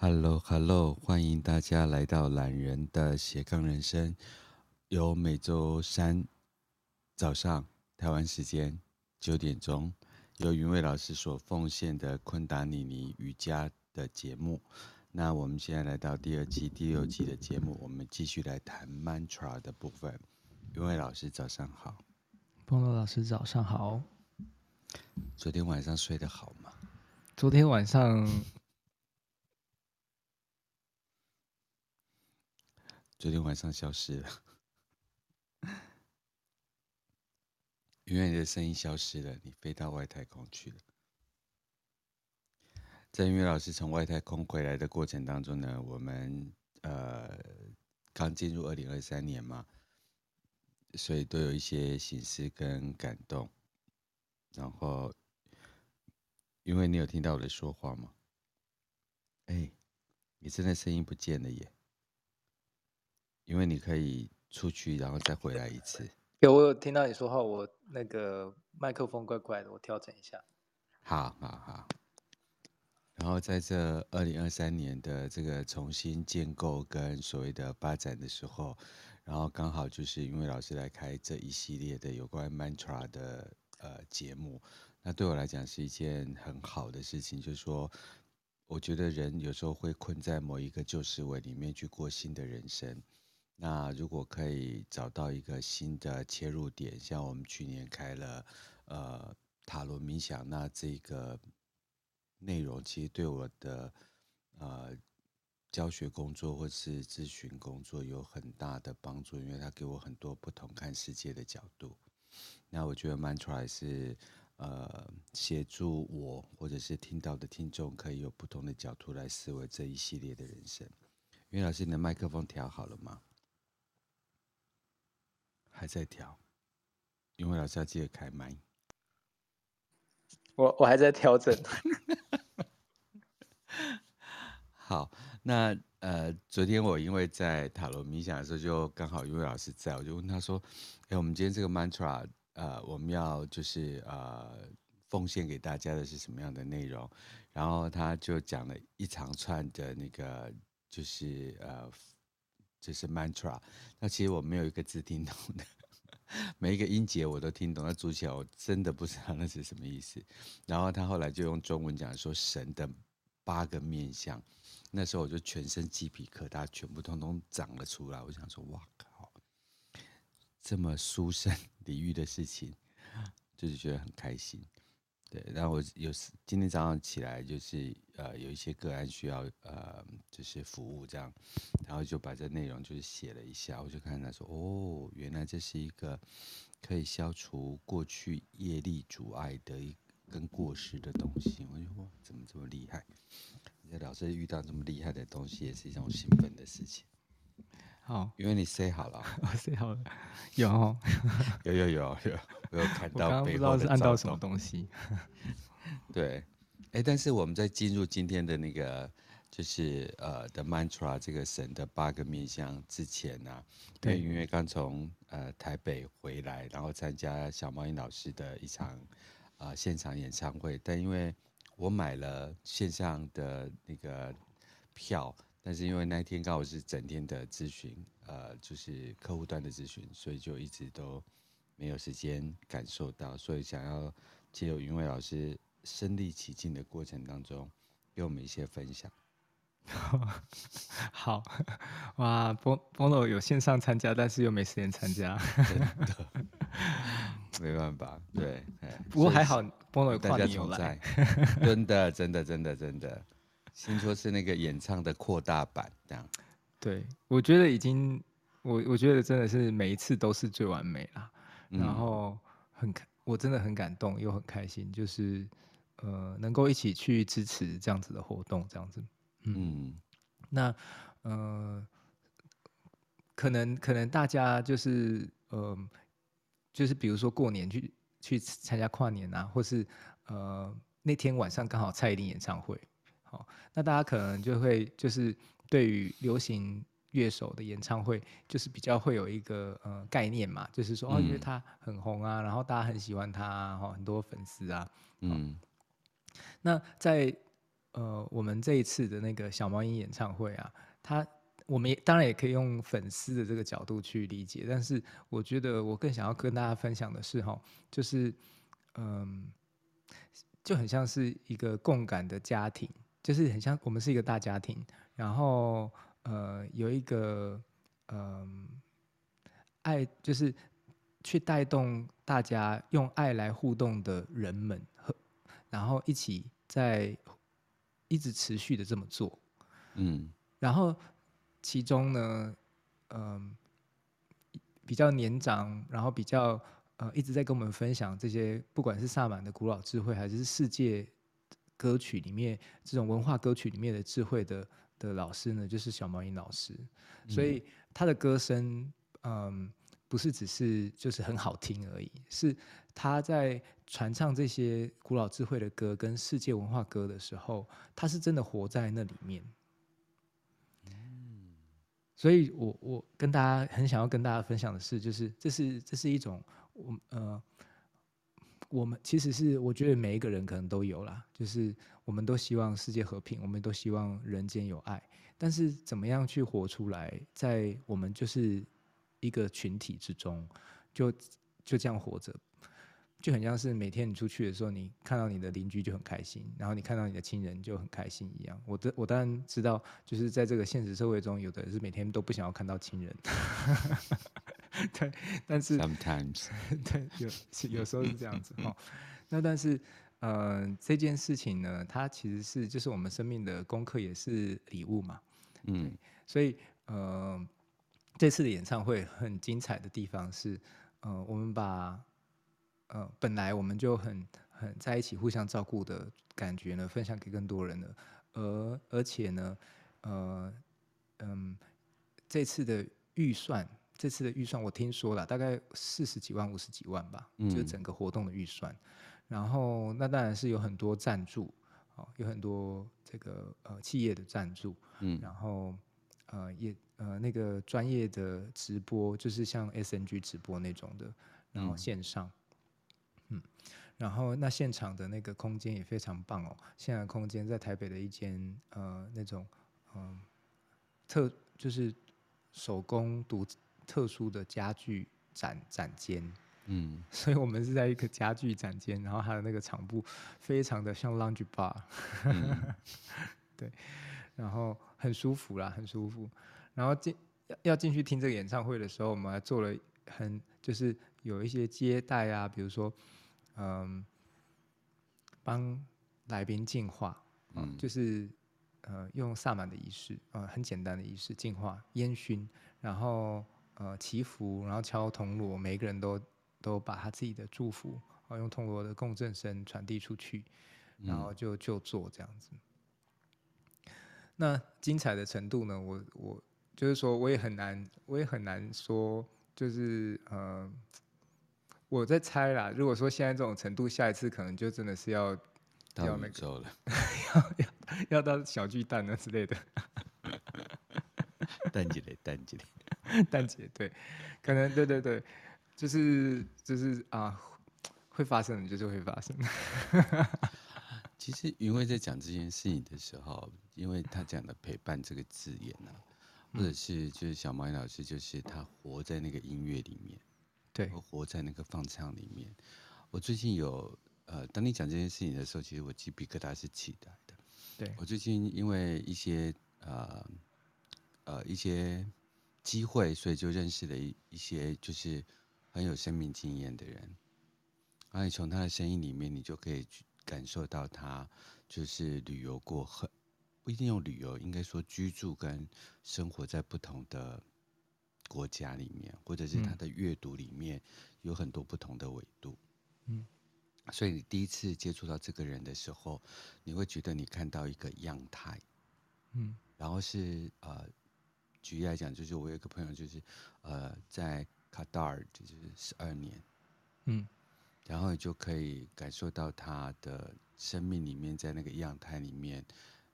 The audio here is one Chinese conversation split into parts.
Hello，Hello，欢迎大家来到懒人的斜杠人生，由每周三早上台湾时间九点钟，由云伟老师所奉献的昆达尼尼瑜伽的节目。那我们现在来到第二季第六季的节目，我们继续来谈 mantra 的部分。云伟老师早上好，波诺老师早上好。昨天晚上睡得好吗？昨天晚上。昨天晚上消失了，因为你的声音消失了，你飞到外太空去了。在音乐老师从外太空回来的过程当中呢，我们呃刚进入二零二三年嘛，所以都有一些心思跟感动。然后，因为你有听到我的说话吗？哎，你真的声音不见了耶！因为你可以出去，然后再回来一次。有，我有听到你说话，我那个麦克风怪怪的，我调整一下。好好好。然后在这二零二三年的这个重新建构跟所谓的发展的时候，然后刚好就是因为老师来开这一系列的有关 mantra 的呃节目，那对我来讲是一件很好的事情，就是说，我觉得人有时候会困在某一个旧思维里面去过新的人生。那如果可以找到一个新的切入点，像我们去年开了呃塔罗冥想，那这个内容其实对我的呃教学工作或是咨询工作有很大的帮助，因为它给我很多不同看世界的角度。那我觉得 Mantra 是呃协助我或者是听到的听众可以有不同的角度来思维这一系列的人生。因为老师，你的麦克风调好了吗？还在调，因为老师要记得开麦。我我还在调整。好，那呃，昨天我因为在塔罗冥想的时候，就刚好因为老师在，我就问他说：“哎，我们今天这个 mantra，呃，我们要就是呃，奉献给大家的是什么样的内容？”然后他就讲了一长串的那个，就是呃。就是 mantra，那其实我没有一个字听懂的，每一个音节我都听懂，那组起来我真的不知道那是什么意思。然后他后来就用中文讲说神的八个面相，那时候我就全身鸡皮疙瘩全部通通长了出来。我想说，哇靠，这么殊胜 礼遇的事情，就是觉得很开心。对，然后我有今天早上起来就是呃有一些个案需要呃就是服务这样，然后就把这内容就是写了一下，我就看他说哦，原来这是一个可以消除过去业力阻碍的一跟过失的东西，我就哇，怎么这么厉害？老师遇到这么厉害的东西也是一种兴奋的事情。好，因为你 say 好了，我 say 好了，有哦 有有有有，我有看到。我刚刚不知道是按到什么东西。对，哎，但是我们在进入今天的那个，就是呃的 mantra 这个神的八个面向之前呢、啊，对，因为刚从呃台北回来，然后参加小猫音老师的一场啊、呃、现场演唱会，但因为我买了线上的那个票。但是因为那天刚好是整天的咨询，呃，就是客户端的咨询，所以就一直都没有时间感受到，所以想要借由云伟老师身临其境的过程当中，给我们一些分享。好，哇，波波诺有线上参加，但是又没时间参加，真的，没办法，对，不过还好，波诺有跨年有来，真的，真的，真的，真的。听说是那个演唱的扩大版，这样。对，我觉得已经，我我觉得真的是每一次都是最完美啦。嗯、然后很，我真的很感动又很开心，就是呃，能够一起去支持这样子的活动，这样子。嗯。嗯那呃，可能可能大家就是呃，就是比如说过年去去参加跨年啊，或是呃那天晚上刚好蔡依林演唱会。好，那大家可能就会就是对于流行乐手的演唱会，就是比较会有一个呃概念嘛，就是说哦，因为他很红啊，然后大家很喜欢他，哈，很多粉丝啊。嗯。那在呃，我们这一次的那个小猫音演唱会啊，他我们也当然也可以用粉丝的这个角度去理解，但是我觉得我更想要跟大家分享的是哈，就是嗯，就很像是一个共感的家庭，就是很像我们是一个大家庭，然后呃有一个嗯爱，就是去带动大家用爱来互动的人们和，然后一起在。一直持续的这么做，嗯，然后其中呢，嗯、呃，比较年长，然后比较呃一直在跟我们分享这些，不管是萨满的古老智慧，还是世界歌曲里面这种文化歌曲里面的智慧的的老师呢，就是小猫鹰老师，所以他的歌声，嗯、呃，不是只是就是很好听而已，是他在。传唱这些古老智慧的歌跟世界文化歌的时候，他是真的活在那里面。嗯，所以我我跟大家很想要跟大家分享的是，就是这是这是一种我呃，我们其实是我觉得每一个人可能都有啦，就是我们都希望世界和平，我们都希望人间有爱，但是怎么样去活出来，在我们就是一个群体之中，就就这样活着。就很像是每天你出去的时候，你看到你的邻居就很开心，然后你看到你的亲人就很开心一样。我的我当然知道，就是在这个现实社会中，有的人是每天都不想要看到亲人，对，但是 sometimes 对有有时候是这样子哦。那但是呃这件事情呢，它其实是就是我们生命的功课，也是礼物嘛。嗯，所以呃这次的演唱会很精彩的地方是，呃我们把。呃，本来我们就很很在一起，互相照顾的感觉呢，分享给更多人了。而而且呢，呃，嗯，这次的预算，这次的预算我听说了，大概四十几万、五十几万吧，嗯、就整个活动的预算。然后那当然是有很多赞助，哦，有很多这个呃企业的赞助，嗯，然后呃也呃那个专业的直播，就是像 SNG 直播那种的，然后线上。嗯嗯，然后那现场的那个空间也非常棒哦。现场空间在台北的一间呃那种嗯、呃、特就是手工独特殊的家具展展间，嗯，所以我们是在一个家具展间，然后还有那个场布非常的像 lounge bar，嗯、对，然后很舒服啦，很舒服。然后进要进去听这个演唱会的时候，我们还做了很就是有一些接待啊，比如说。嗯，帮来宾净化，嗯，就是呃用萨满的仪式，呃很简单的仪式净化烟熏，然后呃祈福，然后敲铜锣，每个人都都把他自己的祝福，啊用铜锣的共振声传递出去，然后就就做这样子。嗯、那精彩的程度呢？我我就是说，我也很难，我也很难说，就是呃。我在猜啦，如果说现在这种程度，下一次可能就真的是要要那个了，要要要到小巨蛋了之类的。蛋姐嘞，蛋姐嘞，蛋姐对，可能对对对，就是就是啊，会发生的就是会发生。其实云慧在讲这件事情的时候，因为他讲的陪伴这个字眼呢、啊，或者是就是小猫鹰老师，就是他活在那个音乐里面。对，我活在那个放唱里面。我最近有呃，当你讲这件事情的时候，其实我鸡皮疙瘩是起来的。对，我最近因为一些呃呃一些机会，所以就认识了一一些就是很有生命经验的人。然后你从他的声音里面，你就可以去感受到他就是旅游过很不一定用旅游，应该说居住跟生活在不同的。国家里面，或者是他的阅读里面，有很多不同的维度。嗯，所以你第一次接触到这个人的时候，你会觉得你看到一个样态。嗯，然后是呃，举例来讲，就是我有一个朋友，就是呃，在卡塔尔就是十二年。嗯，然后你就可以感受到他的生命里面，在那个样态里面，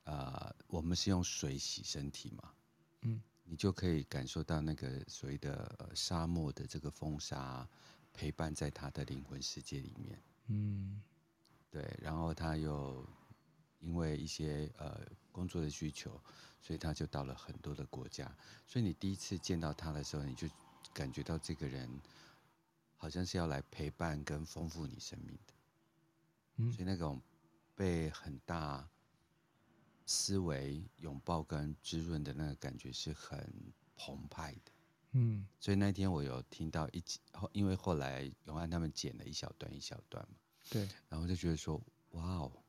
呃，我们是用水洗身体嘛。嗯。你就可以感受到那个所谓的、呃、沙漠的这个风沙陪伴在他的灵魂世界里面。嗯，对。然后他有因为一些呃工作的需求，所以他就到了很多的国家。所以你第一次见到他的时候，你就感觉到这个人好像是要来陪伴跟丰富你生命的。嗯，所以那种被很大思维拥抱跟滋润的那个感觉是很澎湃的。嗯，所以那天我有听到一集，因为后来永安他们剪了一小段一小段嘛。对，然后就觉得说，哇哦，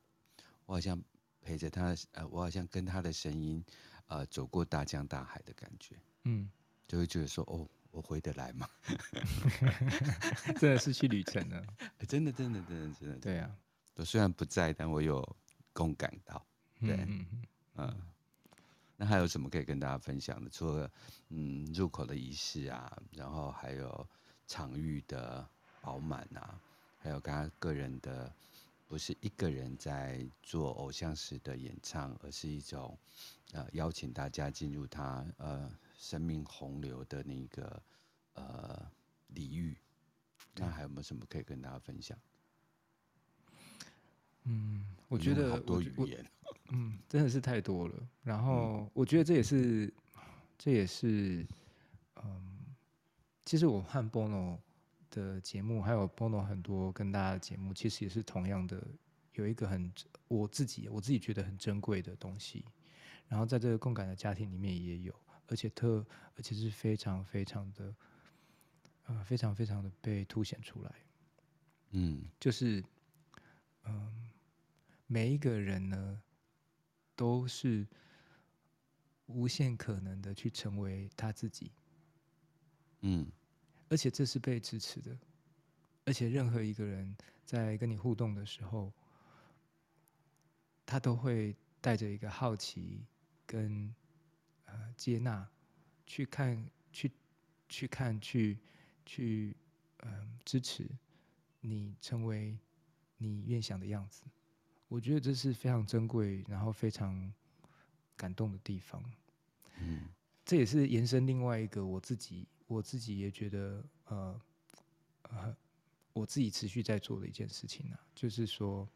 我好像陪着他，呃，我好像跟他的声音，呃，走过大江大海的感觉，嗯，就会觉得说，哦，我回得来吗？真的是去旅程了，真的，真的，真的，真的，对啊，我虽然不在，但我有共感到，对，嗯，嗯，嗯，那还有什么可以跟大家分享的？除了嗯入口的仪式啊，然后还有场域的饱满啊。还有他个人的，不是一个人在做偶像式的演唱，而是一种，呃，邀请大家进入他呃生命洪流的那个呃礼遇。那还有没有什么可以跟大家分享？嗯，我觉得好多语言，嗯，真的是太多了。然后我觉得这也是，这也是，嗯，其实我和 Bono 的节目还有 Bono 很多跟大家的节目，其实也是同样的，有一个很我自己我自己觉得很珍贵的东西。然后在这个共感的家庭里面也有，而且特而且是非常非常的，呃，非常非常的被凸显出来。嗯，就是嗯，每一个人呢，都是无限可能的去成为他自己。嗯。而且这是被支持的，而且任何一个人在跟你互动的时候，他都会带着一个好奇跟呃接纳，去看去去看去去嗯、呃、支持你成为你愿想的样子。我觉得这是非常珍贵，然后非常感动的地方。嗯，这也是延伸另外一个我自己。我自己也觉得，呃，呃，我自己持续在做的一件事情呢、啊，就是说，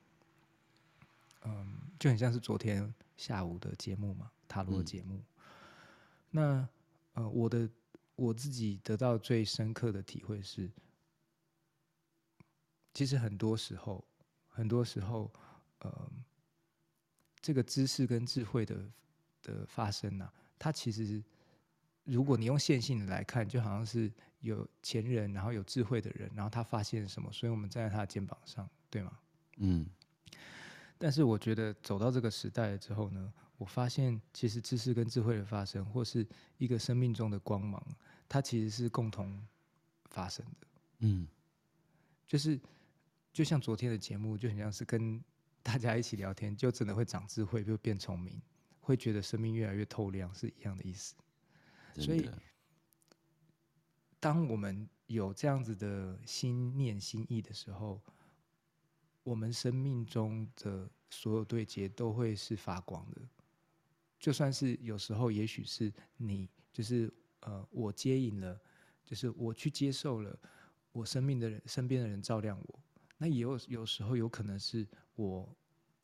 嗯，就很像是昨天下午的节目嘛，塔罗节目。嗯、那，呃，我的我自己得到最深刻的体会是，其实很多时候，很多时候，呃，这个知识跟智慧的的发生呢、啊，它其实。如果你用线性的来看，就好像是有钱人，然后有智慧的人，然后他发现什么，所以我们站在他的肩膀上，对吗？嗯。但是我觉得走到这个时代了之后呢，我发现其实知识跟智慧的发生，或是一个生命中的光芒，它其实是共同发生的。嗯。就是就像昨天的节目，就很像是跟大家一起聊天，就真的会长智慧，就变聪明，会觉得生命越来越透亮，是一样的意思。所以，当我们有这样子的心念心意的时候，我们生命中的所有对接都会是发光的。就算是有时候，也许是你，就是呃，我接引了，就是我去接受了我生命的人身边的人照亮我。那也有有时候有可能是我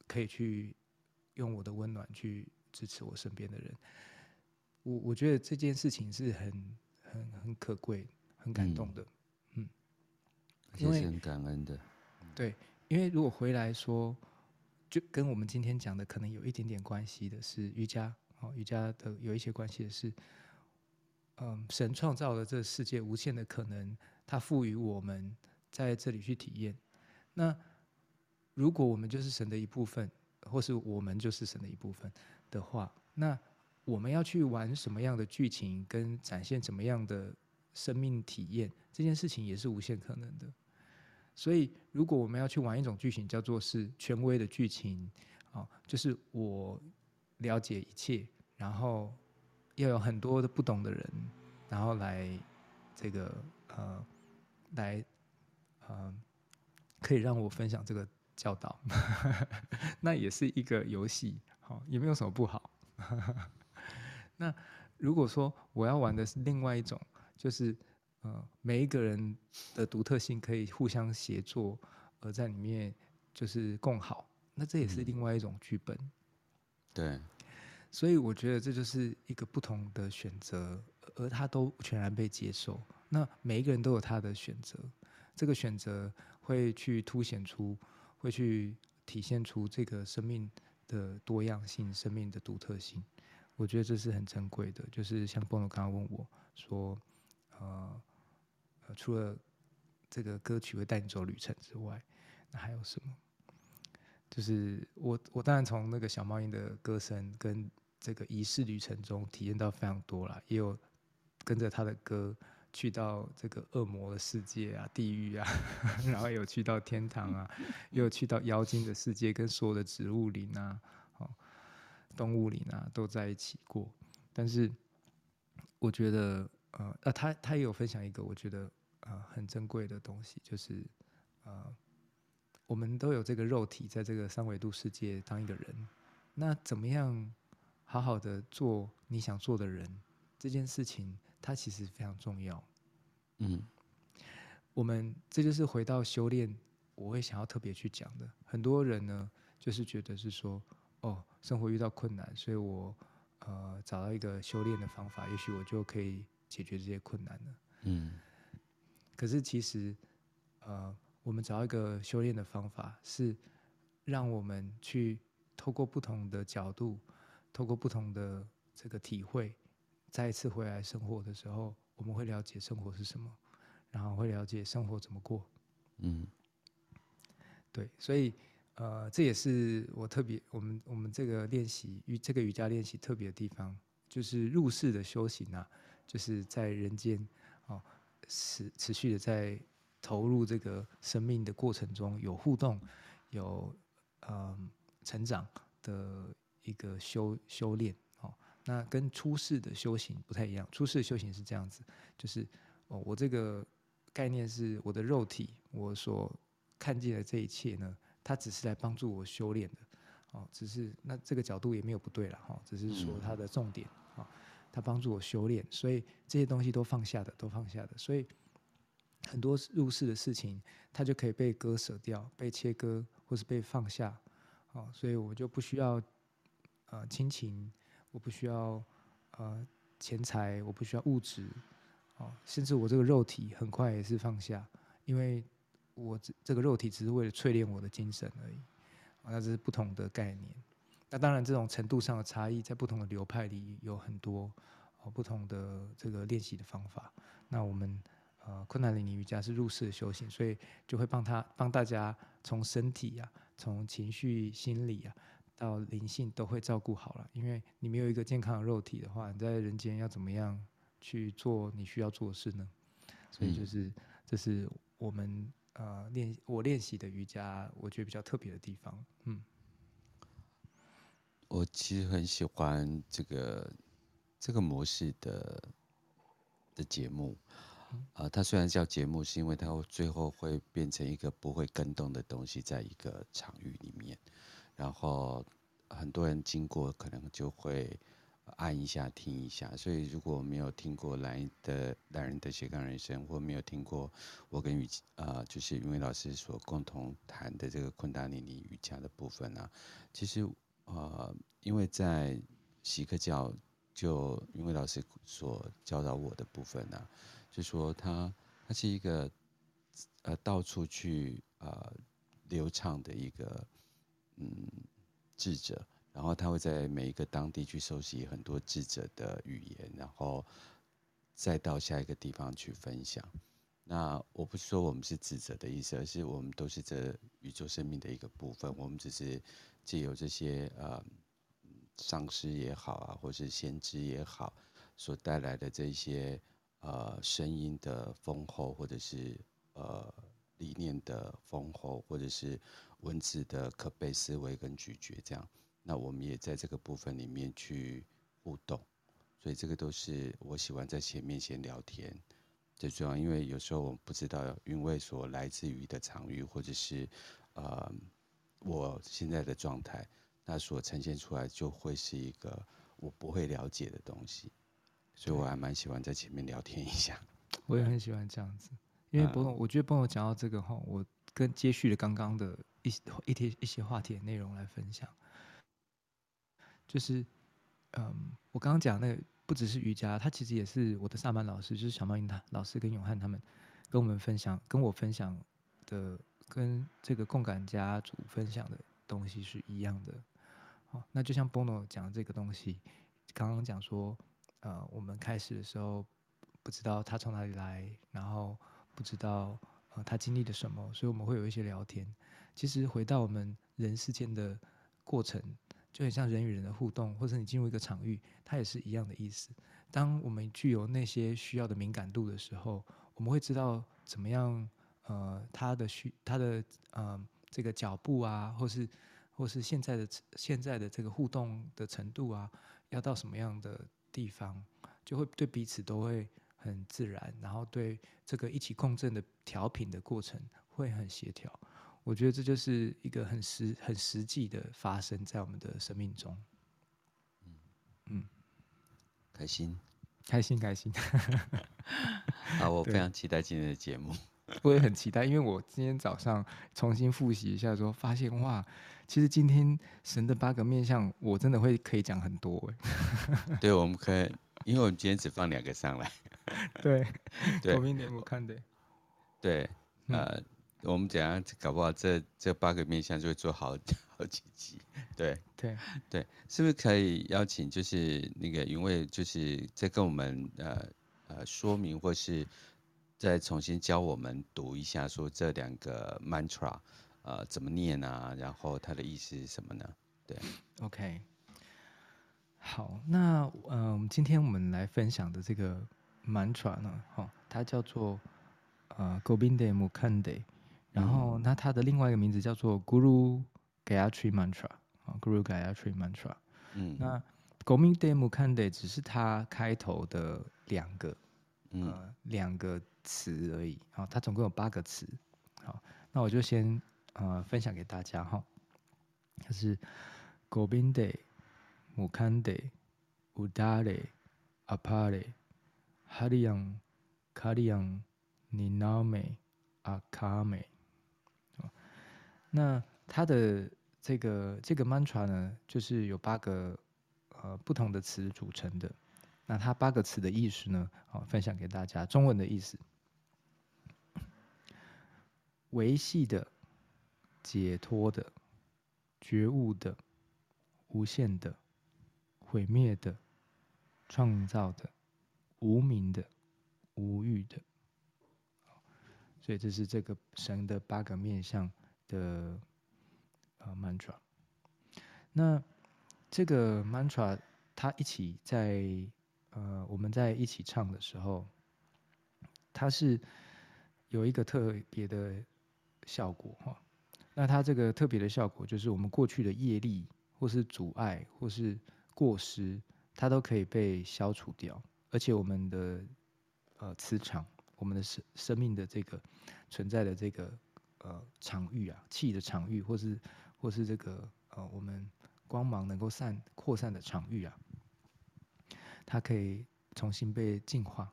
可以去用我的温暖去支持我身边的人。我我觉得这件事情是很很很可贵、很感动的，嗯，也是很感恩的。对，因为如果回来说，就跟我们今天讲的可能有一点点关系的是瑜伽，哦，瑜伽的有一些关系的是，嗯，神创造了这个世界无限的可能，它赋予我们在这里去体验。那如果我们就是神的一部分，或是我们就是神的一部分的话，那我们要去玩什么样的剧情，跟展现怎么样的生命体验，这件事情也是无限可能的。所以，如果我们要去玩一种剧情，叫做是权威的剧情，啊，就是我了解一切，然后要有很多的不懂的人，然后来这个呃，来呃，可以让我分享这个教导，那也是一个游戏，好，也没有什么不好。那如果说我要玩的是另外一种，就是呃每一个人的独特性可以互相协作，而在里面就是共好，那这也是另外一种剧本。嗯、对，所以我觉得这就是一个不同的选择，而他都全然被接受。那每一个人都有他的选择，这个选择会去凸显出，会去体现出这个生命的多样性、生命的独特性。我觉得这是很珍贵的。就是像波诺刚刚问我说，呃，除了这个歌曲会带你走旅程之外，那还有什么？就是我，我当然从那个小猫音的歌声跟这个仪式旅程中体验到非常多啦，也有跟着他的歌去到这个恶魔的世界啊、地狱啊，然后有去到天堂啊，也有去到妖精的世界，跟所有的植物林啊、哦、动物灵啊都在一起过。但是我觉得，呃，呃他他也有分享一个我觉得呃很珍贵的东西，就是呃。我们都有这个肉体，在这个三维度世界当一个人，那怎么样好好的做你想做的人？这件事情它其实非常重要。嗯，我们这就是回到修炼，我会想要特别去讲的。很多人呢，就是觉得是说，哦，生活遇到困难，所以我呃找到一个修炼的方法，也许我就可以解决这些困难了。嗯，可是其实呃。我们找一个修炼的方法，是让我们去透过不同的角度，透过不同的这个体会，再一次回来生活的时候，我们会了解生活是什么，然后会了解生活怎么过。嗯，对，所以呃，这也是我特别我们我们这个练习与这个瑜伽练习特别的地方，就是入世的修行啊，就是在人间哦，持持续的在。投入这个生命的过程中有互动，有呃成长的一个修修炼哦。那跟出世的修行不太一样，出世的修行是这样子，就是哦，我这个概念是我的肉体，我所看见的这一切呢，它只是来帮助我修炼的哦。只是那这个角度也没有不对了哈，只是说他的重点啊，他帮助我修炼，所以这些东西都放下的，都放下的，所以。很多入世的事情，它就可以被割舍掉、被切割，或是被放下。哦，所以我就不需要呃亲情，我不需要呃钱财，我不需要物质。哦，甚至我这个肉体很快也是放下，因为我这这个肉体只是为了淬炼我的精神而已。哦，那这是不同的概念。那当然，这种程度上的差异，在不同的流派里有很多哦不同的这个练习的方法。那我们。呃，困难里尼瑜伽是入世的修行，所以就会帮他帮大家从身体呀、啊，从情绪、心理啊，到灵性都会照顾好了。因为你没有一个健康的肉体的话，你在人间要怎么样去做你需要做的事呢？所以就是、嗯、这是我们呃练我练习的瑜伽，我觉得比较特别的地方。嗯，我其实很喜欢这个这个模式的的节目。啊、呃，它虽然叫节目，是因为它最后会变成一个不会更动的东西，在一个场域里面，然后很多人经过可能就会按一下听一下。所以如果没有听过蓝的蓝人的斜杠人生，或没有听过我跟宇呃就是云伟老师所共同谈的这个昆达里尼瑜伽的部分呢、其实呃因为在锡克教就云伟老师所教导我的部分呢、就说他，他是一个，呃，到处去呃流畅的一个嗯智者，然后他会在每一个当地去收集很多智者的语言，然后再到下一个地方去分享。那我不是说我们是智者的意思，而是我们都是这宇宙生命的一个部分。我们只是借由这些呃上师也好啊，或是先知也好，所带来的这些。呃，声音的丰厚，或者是呃理念的丰厚，或者是文字的可被思维跟咀嚼，这样，那我们也在这个部分里面去互动，所以这个都是我喜欢在前面先聊天，最重要，因为有时候我们不知道韵味所来自于的场域，或者是呃我现在的状态，那所呈现出来就会是一个我不会了解的东西。所以我还蛮喜欢在前面聊天一下，我也很喜欢这样子，因为波诺，我觉得波诺讲到这个哈，我跟接续了刚刚的一些一些一些话题的内容来分享。就是，嗯，我刚刚讲那个不只是瑜伽，它其实也是我的萨满老师，就是小猫英他老师跟永汉他们跟我们分享，跟我分享的，跟这个共感家族分享的东西是一样的。好，那就像 Bono 讲这个东西，刚刚讲说，呃，我们开始的时候不知道他从哪里来，然后不知道呃他经历了什么，所以我们会有一些聊天。其实回到我们人世间的过程，就很像人与人的互动，或者你进入一个场域，它也是一样的意思。当我们具有那些需要的敏感度的时候，我们会知道怎么样，呃，他的需他的呃这个脚步啊，或是。或是现在的现在的这个互动的程度啊，要到什么样的地方，就会对彼此都会很自然，然后对这个一起共振的调频的过程会很协调。我觉得这就是一个很实很实际的发生在我们的生命中。嗯嗯，开心，开心，开心。好，我非常期待今天的节目。我也很期待，因为我今天早上重新复习一下之后，发现哇，其实今天神的八个面相，我真的会可以讲很多哎。对，我们可以，因为我们今天只放两个上来。对对，我明天我看的。对，呃，我们等下搞不好这这八个面向就会做好好几集。对对对，是不是可以邀请就是那个云蔚，就是再跟我们呃呃说明或是。再重新教我们读一下，说这两个 mantra，呃，怎么念啊？然后它的意思是什么呢？对，OK，好，那嗯，今天我们来分享的这个 mantra 呢，哈，它叫做呃 Govinde Mukande，然后那它的另外一个名字叫做 Guru Gayatri Mantra，啊，Guru Gayatri Mantra，嗯，那 Govinde Mukande 只是它开头的两个，呃，两个。词而已，好，它总共有八个词，好，那我就先呃分享给大家哈，它是 Govinde Mukande Udare Apare Hariam Kariam Niname Akame，那它的这个这个 mantra 呢，就是有八个呃不同的词组成的，那它八个词的意思呢，好，分享给大家，中文的意思。维系的、解脱的、觉悟的、无限的、毁灭的、创造的、无名的、无欲的。所以这是这个神的八个面向的呃 mantra。那这个 mantra 它一起在呃我们在一起唱的时候，它是有一个特别的。效果哈，那它这个特别的效果就是我们过去的业力，或是阻碍，或是过失，它都可以被消除掉，而且我们的呃磁场，我们的生生命的这个存在的这个呃场域啊，气的场域，或是或是这个呃我们光芒能够散扩散的场域啊，它可以重新被净化，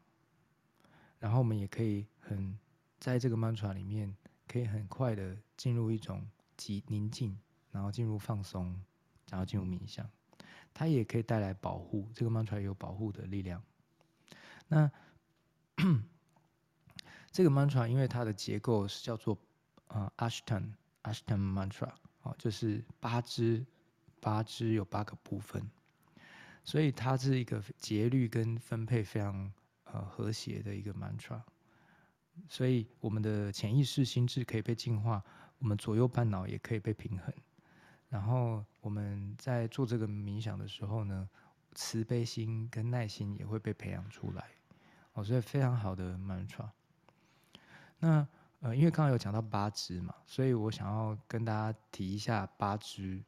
然后我们也可以很在这个 mantra 里面。可以很快的进入一种极宁静，然后进入放松，然后进入冥想。它也可以带来保护，这个 mantra 有保护的力量。那 这个 mantra 因为它的结构是叫做啊 Ashtan Ashtan mantra，哦，就是八支，八支有八个部分，所以它是一个节律跟分配非常呃和谐的一个 mantra。所以，我们的潜意识心智可以被净化，我们左右半脑也可以被平衡。然后，我们在做这个冥想的时候呢，慈悲心跟耐心也会被培养出来。哦，所以非常好的 mantra。那呃，因为刚刚有讲到八支嘛，所以我想要跟大家提一下八支，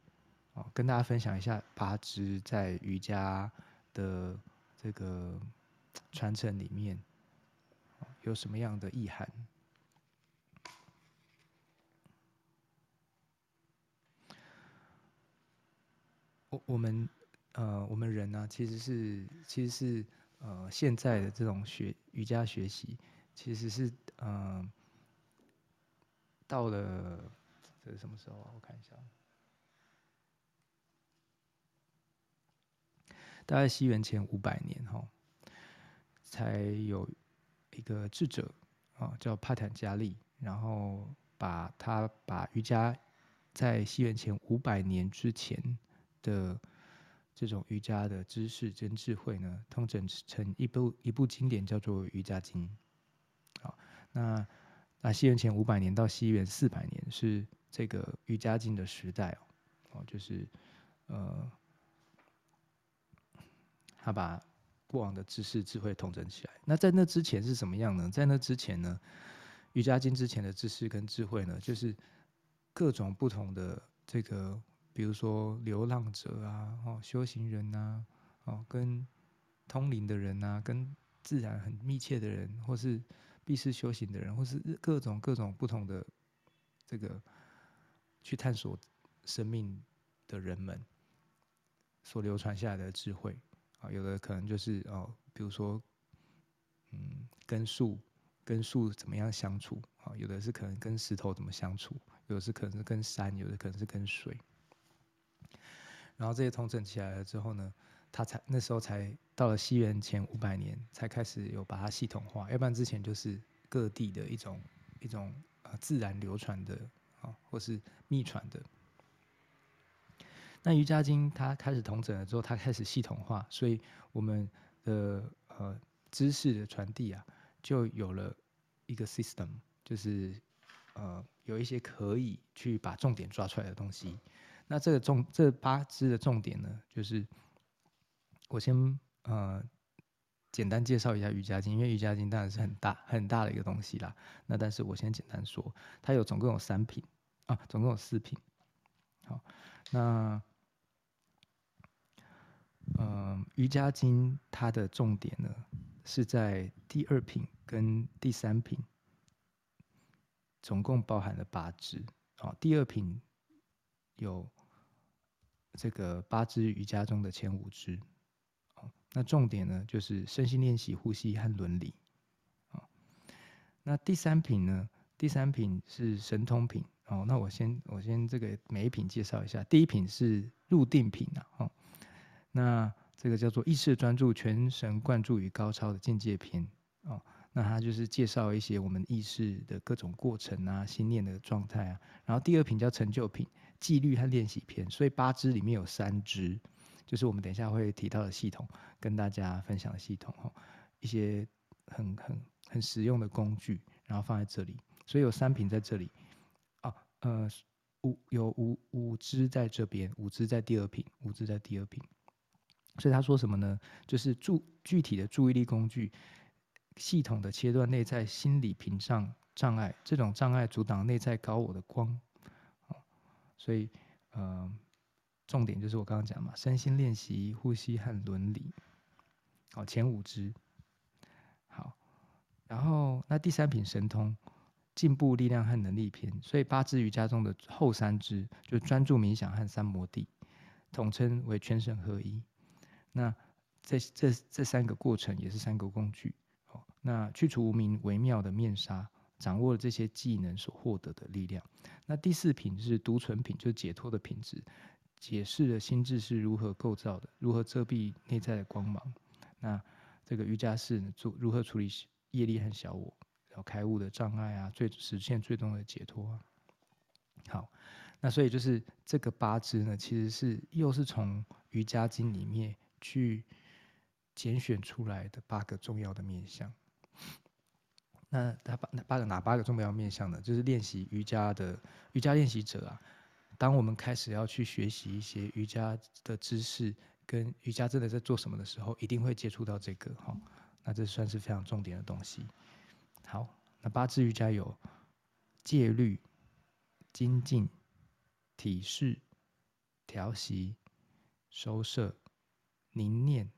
哦，跟大家分享一下八支在瑜伽的这个传承里面。有什么样的意涵？我我们呃，我们人呢、其实是其实是呃，现在的这种学瑜伽学习，其实是呃，到了这是什么时候啊？我看一下，大概西元前五百年哈，才有一个智者啊，叫帕坦加利，然后把他把瑜伽在西元前五百年之前的这种瑜伽的知识跟智慧呢，通整成一部一部经典，叫做《瑜伽经》。好，那那西元前五百年到西元四百年是这个《瑜伽经》的时代哦，就是呃，他把过往的知识智慧统整起来。那在那之前是什么样呢？在那之前呢，《瑜伽经》之前的知识跟智慧呢，就是各种不同的这个。比如说流浪者啊，哦，修行人呐，哦，跟通灵的人呐，跟自然很密切的人，或是避世修行的人，或是各种各种不同的这个去探索生命的人们所流传下来的智慧啊，有的可能就是哦，比如说，嗯，跟树跟树怎么样相处啊，有的是可能跟石头怎么相处，有的是可能是跟山，有的可能是跟水。然后这些通整起来了之后呢，他才那时候才到了西元前五百年才开始有把它系统化，要不然之前就是各地的一种一种呃自然流传的啊，或是秘传的。那瑜伽经它开始统整了之后，它开始系统化，所以我们的呃知识的传递啊，就有了一个 system，就是呃有一些可以去把重点抓出来的东西。那这个重这八支的重点呢，就是我先呃简单介绍一下瑜伽经，因为瑜伽经当然是很大很大的一个东西啦。那但是我先简单说，它有总共有三品啊，总共有四品。好，那嗯、瑜伽经它的重点呢是在第二品跟第三品，总共包含了八支。好，第二品有。这个八支瑜伽中的前五支，那重点呢就是身心练习、呼吸和伦理，啊那第三品呢？第三品是神通品哦。那我先我先这个每一品介绍一下。第一品是入定品啊，哦，那这个叫做意识专注、全神贯注与高超的境界篇哦。那它就是介绍一些我们意识的各种过程啊、心念的状态啊。然后第二品叫成就品。纪律和练习篇，所以八支里面有三支，就是我们等一下会提到的系统，跟大家分享的系统哈，一些很很很实用的工具，然后放在这里，所以有三瓶在这里，啊呃五有五五支在这边，五支在第二瓶，五支在第二瓶，所以他说什么呢？就是注具体的注意力工具，系统的切断内在心理屏障障碍，这种障碍阻挡内在高我的光。所以，呃，重点就是我刚刚讲嘛，身心练习、呼吸和伦理，好，前五支，好，然后那第三品神通，进步力量和能力篇，所以八支瑜伽中的后三支就专注冥想和三摩地，统称为全神合一。那这这这三个过程也是三个工具，好，那去除无明微妙的面纱。掌握了这些技能所获得的力量。那第四品是独存品，就是解脱的品质，解释了心智是如何构造的，如何遮蔽内在的光芒。那这个瑜伽士，做如何处理业力和小我，然后开悟的障碍啊，最实现最终的解脱。好，那所以就是这个八支呢，其实是又是从瑜伽经里面去拣选出来的八个重要的面向。那他八那八个哪八个重要面向呢？就是练习瑜伽的瑜伽练习者啊，当我们开始要去学习一些瑜伽的知识，跟瑜伽真的在做什么的时候，一定会接触到这个哈。那这算是非常重点的东西。好，那八支瑜伽有戒律、精进、体式、调息、收摄、凝练、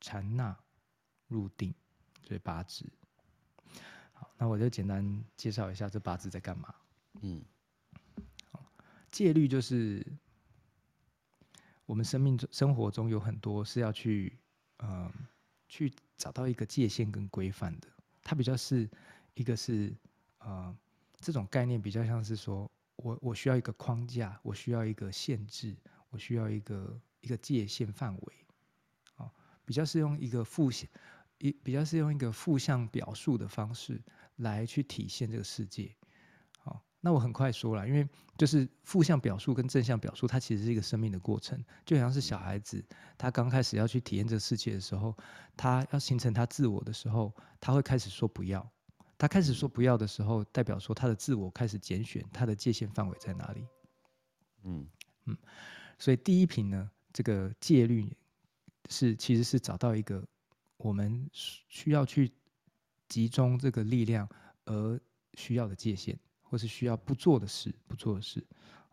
禅那、入定，这八支。那我就简单介绍一下这八支在干嘛。嗯，戒律就是我们生命中、生活中有很多是要去，呃，去找到一个界限跟规范的。它比较是一个是呃这种概念比较像是说，我我需要一个框架，我需要一个限制，我需要一个一个界限范围，啊，比较是用一个负向一比较是用一个负向表述的方式来去体现这个世界。那我很快说了，因为就是负向表述跟正向表述，它其实是一个生命的过程，就好像是小孩子他刚开始要去体验这个世界的时候，他要形成他自我的时候，他会开始说不要。他开始说不要的时候，代表说他的自我开始拣选，他的界限范围在哪里？嗯嗯，所以第一品呢，这个戒律是其实是找到一个我们需要去集中这个力量而需要的界限。或是需要不做的事，不做的事，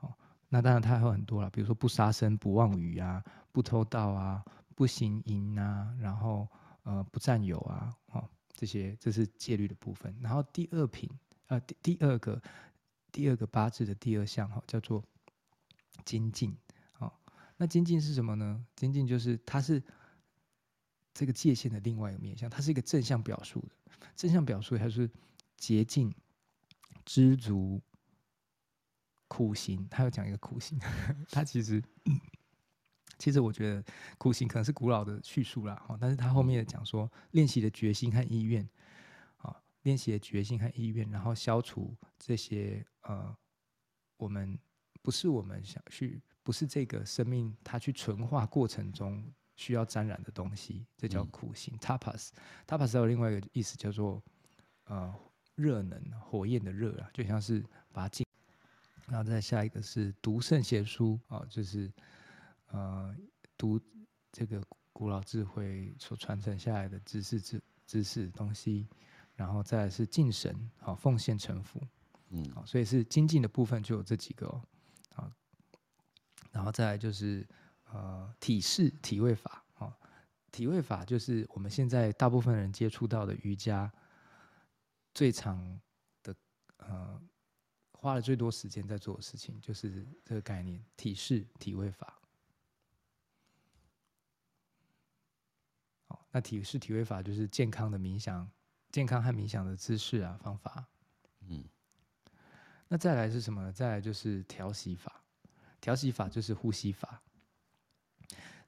哦，那当然它还有很多了，比如说不杀生、不妄语啊，不偷盗啊，不行淫啊，然后呃不占有啊，哦，这些这是戒律的部分。然后第二品，呃第第二个第二个八字的第二项哈，叫做精进，哦，那精进是什么呢？精进就是它是这个界限的另外一个面向，它是一个正向表述的，正向表述它是洁净。知足、苦行，他有讲一个苦行，他其实，其实我觉得苦行可能是古老的叙述啦，但是他后面讲说练习的决心和意愿，啊，练习的决心和意愿，然后消除这些呃，我们不是我们想去，不是这个生命它去纯化过程中需要沾染的东西，这叫苦行。嗯、Tapas，Tapas 还有另外一个意思叫做呃。热能火焰的热啊，就像是把它进，然后再下一个是读圣贤书啊，就是呃读这个古老智慧所传承下来的知识知知识东西，然后再来是敬神啊，奉献臣服，嗯，好，所以是精进的部分就有这几个哦，啊，然后再来就是呃体式体位法啊，体位法就是我们现在大部分人接触到的瑜伽。最长的呃，花了最多时间在做的事情，就是这个概念：体式体位法。好，那体式体位法就是健康的冥想，健康和冥想的姿势啊方法。嗯，那再来是什么呢？再来就是调息法，调息法就是呼吸法。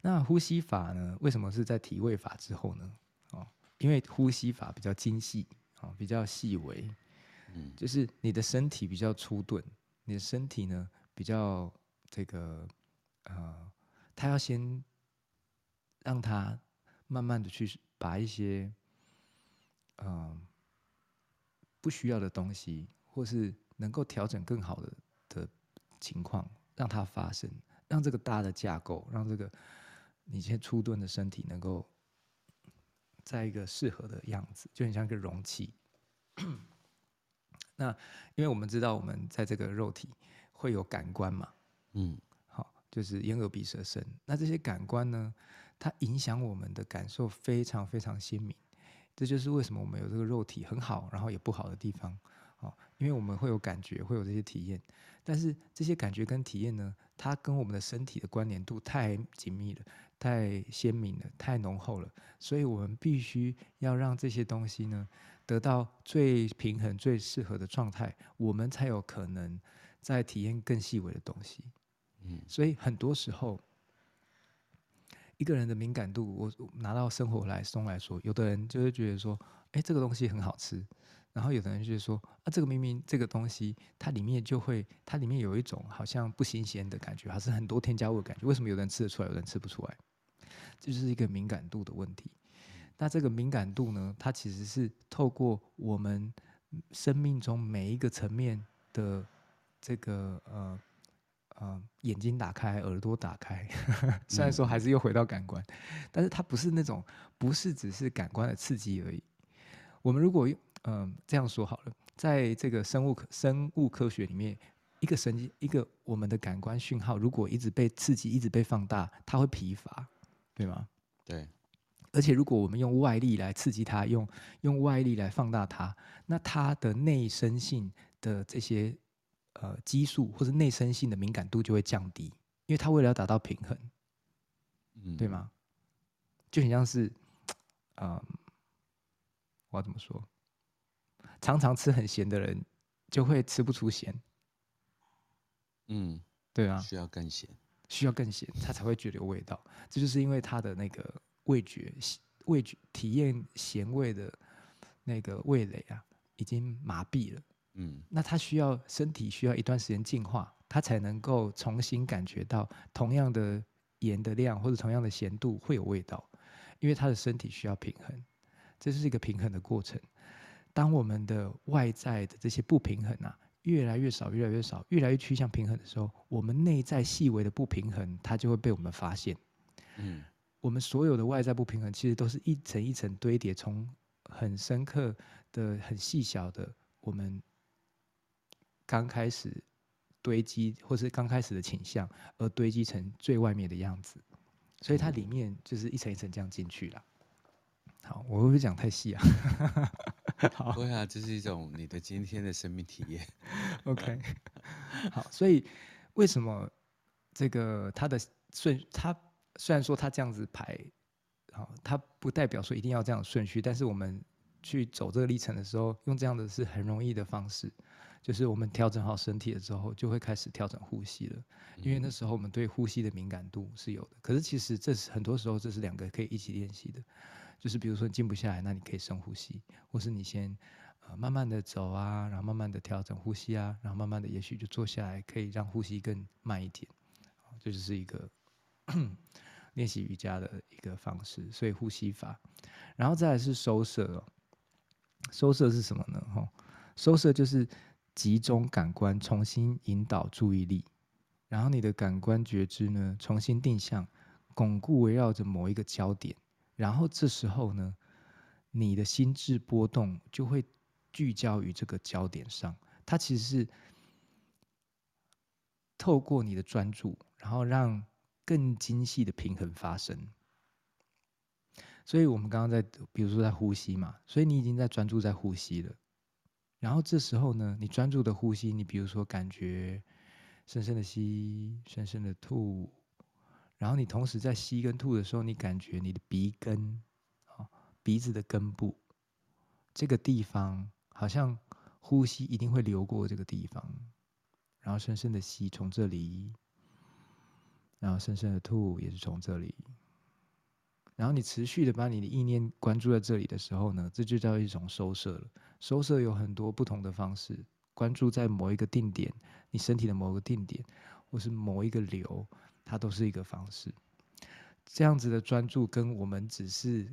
那呼吸法呢？为什么是在体位法之后呢？哦，因为呼吸法比较精细。啊，比较细微，嗯，就是你的身体比较粗钝，你的身体呢比较这个，呃，他要先让他慢慢的去把一些，嗯、呃，不需要的东西，或是能够调整更好的的情况，让它发生，让这个大的架构，让这个你现在粗钝的身体能够。在一个适合的样子，就很像一个容器。那因为我们知道，我们在这个肉体会有感官嘛，嗯，好，就是眼耳鼻舌身。那这些感官呢，它影响我们的感受非常非常鲜明。这就是为什么我们有这个肉体很好，然后也不好的地方。哦，因为我们会有感觉，会有这些体验。但是这些感觉跟体验呢，它跟我们的身体的关联度太紧密了。太鲜明了，太浓厚了，所以我们必须要让这些东西呢得到最平衡、最适合的状态，我们才有可能在体验更细微的东西。嗯，所以很多时候，一个人的敏感度，我拿到生活来松来说，有的人就会觉得说，哎，这个东西很好吃。然后有的人就是说啊，这个明明这个东西它里面就会，它里面有一种好像不新鲜的感觉，还是很多添加物的感觉。为什么有人吃得出来，有人吃不出来？这就是一个敏感度的问题。那这个敏感度呢，它其实是透过我们生命中每一个层面的这个呃呃眼睛打开，耳朵打开，虽然说还是又回到感官，但是它不是那种，不是只是感官的刺激而已。我们如果用嗯，这样说好了，在这个生物科生物科学里面，一个神经，一个我们的感官讯号，如果一直被刺激，一直被放大，它会疲乏，对吗？对。而且如果我们用外力来刺激它，用用外力来放大它，那它的内生性的这些呃激素或者内生性的敏感度就会降低，因为它为了要达到平衡，嗯，对吗？就很像是，嗯，我要怎么说？常常吃很咸的人，就会吃不出咸。嗯，对啊，需要更咸，需要更咸，他才会觉得有味道。这就是因为他的那个味觉、味觉体验咸味的那个味蕾啊，已经麻痹了。嗯，那他需要身体需要一段时间进化，他才能够重新感觉到同样的盐的量或者同样的咸度会有味道，因为他的身体需要平衡，这是一个平衡的过程。当我们的外在的这些不平衡啊，越来越少，越来越少，越来越趋向平衡的时候，我们内在细微的不平衡，它就会被我们发现。嗯，我们所有的外在不平衡，其实都是一层一层堆叠，从很深刻的、很细小的，我们刚开始堆积，或是刚开始的倾向，而堆积成最外面的样子。所以它里面就是一层一层这样进去了。好，我会不会讲太细啊？好，对啊，这是一种你的今天的生命体验。OK，好，所以为什么这个它的顺，它虽然说它这样子排，好，它不代表说一定要这样顺序，但是我们去走这个历程的时候，用这样的是很容易的方式，就是我们调整好身体了之后，就会开始调整呼吸了，因为那时候我们对呼吸的敏感度是有的。可是其实这是很多时候这是两个可以一起练习的。就是比如说你静不下来，那你可以深呼吸，或是你先呃慢慢的走啊，然后慢慢的调整呼吸啊，然后慢慢的也许就坐下来，可以让呼吸更慢一点，这就是一个 练习瑜伽的一个方式。所以呼吸法，然后再来是收摄哦，收摄是什么呢？哈，收摄就是集中感官，重新引导注意力，然后你的感官觉知呢，重新定向，巩固围绕着某一个焦点。然后这时候呢，你的心智波动就会聚焦于这个焦点上。它其实是透过你的专注，然后让更精细的平衡发生。所以我们刚刚在，比如说在呼吸嘛，所以你已经在专注在呼吸了。然后这时候呢，你专注的呼吸，你比如说感觉深深的吸，深深的吐。然后你同时在吸跟吐的时候，你感觉你的鼻根，啊，鼻子的根部，这个地方好像呼吸一定会流过这个地方，然后深深的吸从这里，然后深深的吐也是从这里，然后你持续的把你的意念关注在这里的时候呢，这就叫一种收摄了。收摄有很多不同的方式，关注在某一个定点，你身体的某个定点，或是某一个流。它都是一个方式，这样子的专注跟我们只是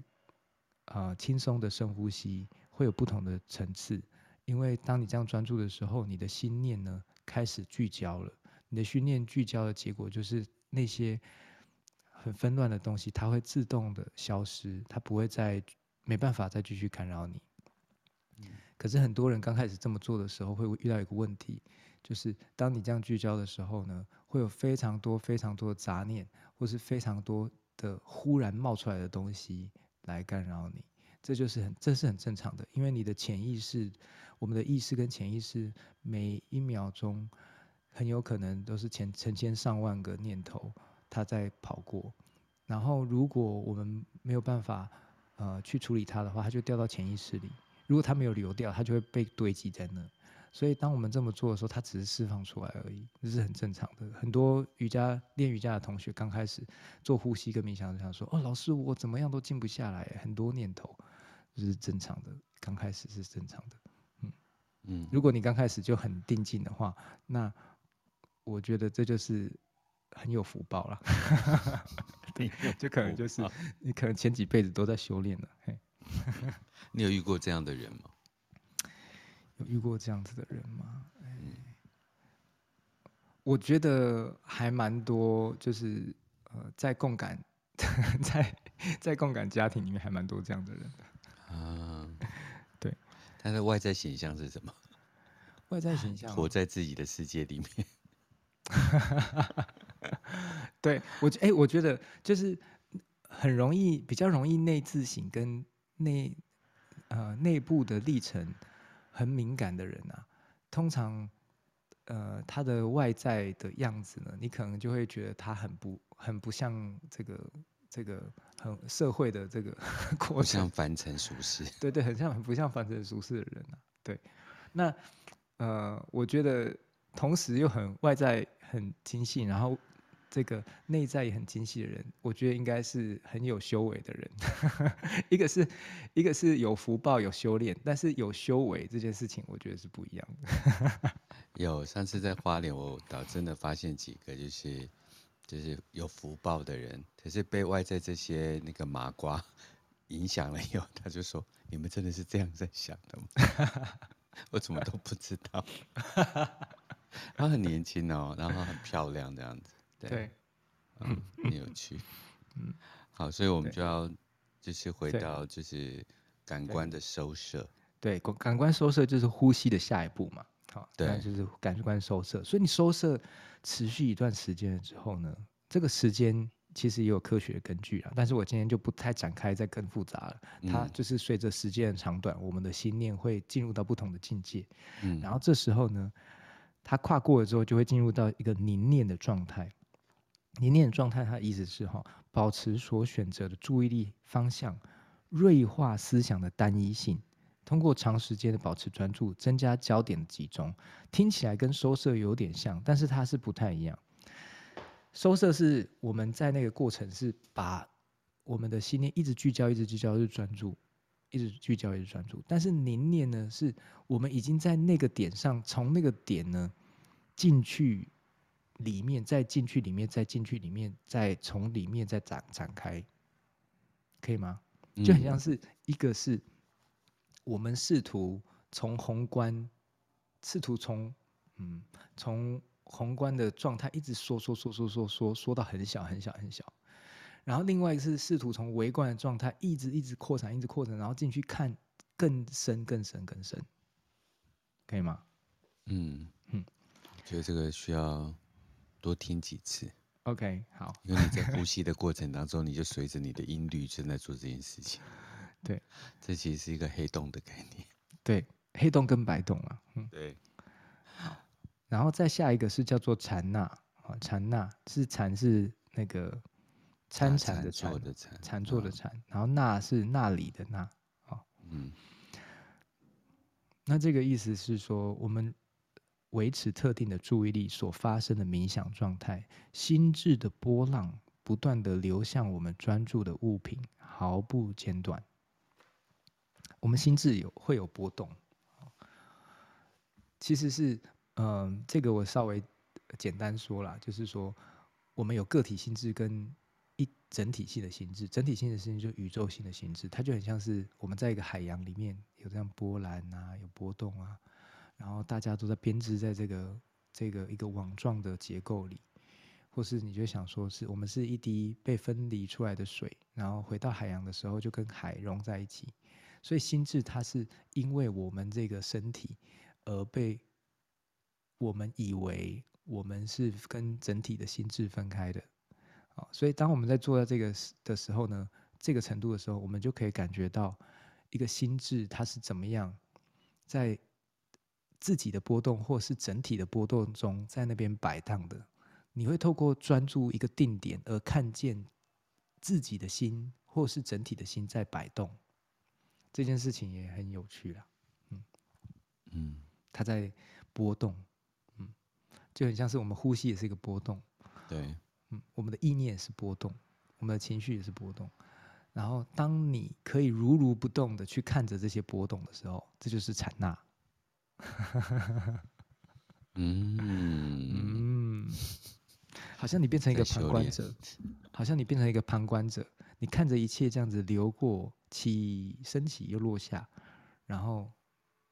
啊、呃、轻松的深呼吸会有不同的层次，因为当你这样专注的时候，你的心念呢开始聚焦了，你的心念聚焦的结果就是那些很纷乱的东西，它会自动的消失，它不会再没办法再继续干扰你。可是很多人刚开始这么做的时候，会遇到一个问题。就是当你这样聚焦的时候呢，会有非常多、非常多的杂念，或是非常多的忽然冒出来的东西来干扰你。这就是很，这是很正常的，因为你的潜意识，我们的意识跟潜意识，每一秒钟很有可能都是千成千上万个念头，它在跑过。然后如果我们没有办法呃去处理它的话，它就掉到潜意识里。如果它没有流掉，它就会被堆积在那。所以，当我们这么做的时候，它只是释放出来而已，这是很正常的。很多瑜伽练瑜伽的同学刚开始做呼吸跟冥想，就想说：“哦，老师，我怎么样都静不下来，很多念头，这是正常的。刚开始是正常的，嗯嗯。如果你刚开始就很定静的话，那我觉得这就是很有福报了。对，就可能就是你可能前几辈子都在修炼了。嘿，你有遇过这样的人吗？有遇过这样子的人吗？哎，我觉得还蛮多，就是呃，在共感，在在共感家庭里面还蛮多这样的人的。啊，对。他的外在形象是什么？外在形象活在自己的世界里面。对我觉，哎，我觉得就是很容易，比较容易内自省跟内呃内部的历程。很敏感的人啊，通常，呃，他的外在的样子呢，你可能就会觉得他很不很不像这个这个很社会的这个 过程，不像凡尘俗世。对对，很像很不像凡尘俗世的人啊。对，那呃，我觉得同时又很外在很精细，然后这个内在也很精细的人，我觉得应该是很有修为的人。一个是一个是有福报有修炼，但是有修为这件事情，我觉得是不一样的。有上次在花莲，我倒真的发现几个就是就是有福报的人，可是被外在这些那个麻瓜 影响了以后，他就说：“你们真的是这样在想的吗？”我怎么都不知道。他很年轻哦，然后很漂亮这样子。对，嗯，很有趣。嗯，好，所以我们就要就是回到就是感官的收摄。对，感感官收摄就是呼吸的下一步嘛。好，对，就是感官收摄。所以你收摄持续一段时间了之后呢，这个时间其实也有科学的根据啊。但是我今天就不太展开，再更复杂了。它就是随着时间的长短，我们的心念会进入到不同的境界。嗯，然后这时候呢，它跨过了之后，就会进入到一个凝练的状态。凝练的状态，它的意思是哈，保持所选择的注意力方向，锐化思想的单一性。通过长时间的保持专注，增加焦点的集中，听起来跟收摄有点像，但是它是不太一样。收摄是我们在那个过程是把我们的心念一直聚焦，一直聚焦，就专注，一直聚焦，一直专注。但是凝练呢，是我们已经在那个点上，从那个点呢进去里面，再进去里面，再进去里面，再从里面再展展开，可以吗？就很像是一个是。我们试图从宏观，试图从嗯从宏观的状态一直缩缩缩缩缩缩缩到很小很小很小，然后另外一个是试图从微观的状态一直一直扩展一直扩展，然后进去看更深更深更深，可以吗？嗯嗯，我觉得这个需要多听几次。OK，好，因为你在呼吸的过程当中，你就随着你的音律正在做这件事情。对，这其实是一个黑洞的概念。对，黑洞跟白洞啊。嗯，对。好，然后再下一个是叫做禅那啊，禅那是禅是那个参禅的禅，禅坐的禅，然后那是那里的那。啊嗯。那这个意思是说，我们维持特定的注意力所发生的冥想状态，心智的波浪不断的流向我们专注的物品，毫不间断。我们心智有会有波动，其实是，嗯、呃，这个我稍微简单说啦，就是说，我们有个体心智跟一整体性的心智，整体性的心智就是宇宙性的心智，它就很像是我们在一个海洋里面有这样波澜啊，有波动啊，然后大家都在编织在这个这个一个网状的结构里，或是你就想说是我们是一滴被分离出来的水，然后回到海洋的时候就跟海融在一起。所以心智它是因为我们这个身体而被我们以为我们是跟整体的心智分开的，啊，所以当我们在做到这个的时候呢，这个程度的时候，我们就可以感觉到一个心智它是怎么样在自己的波动或是整体的波动中在那边摆荡的。你会透过专注一个定点而看见自己的心或是整体的心在摆动。这件事情也很有趣啦，嗯嗯，它在波动，嗯，就很像是我们呼吸也是一个波动，对，嗯，我们的意念也是波动，我们的情绪也是波动，然后当你可以如如不动的去看着这些波动的时候，这就是禅那，嗯。嗯，好像你变成一个旁观者，好像你变成一个旁观者，你看着一切这样子流过。起升起又落下，然后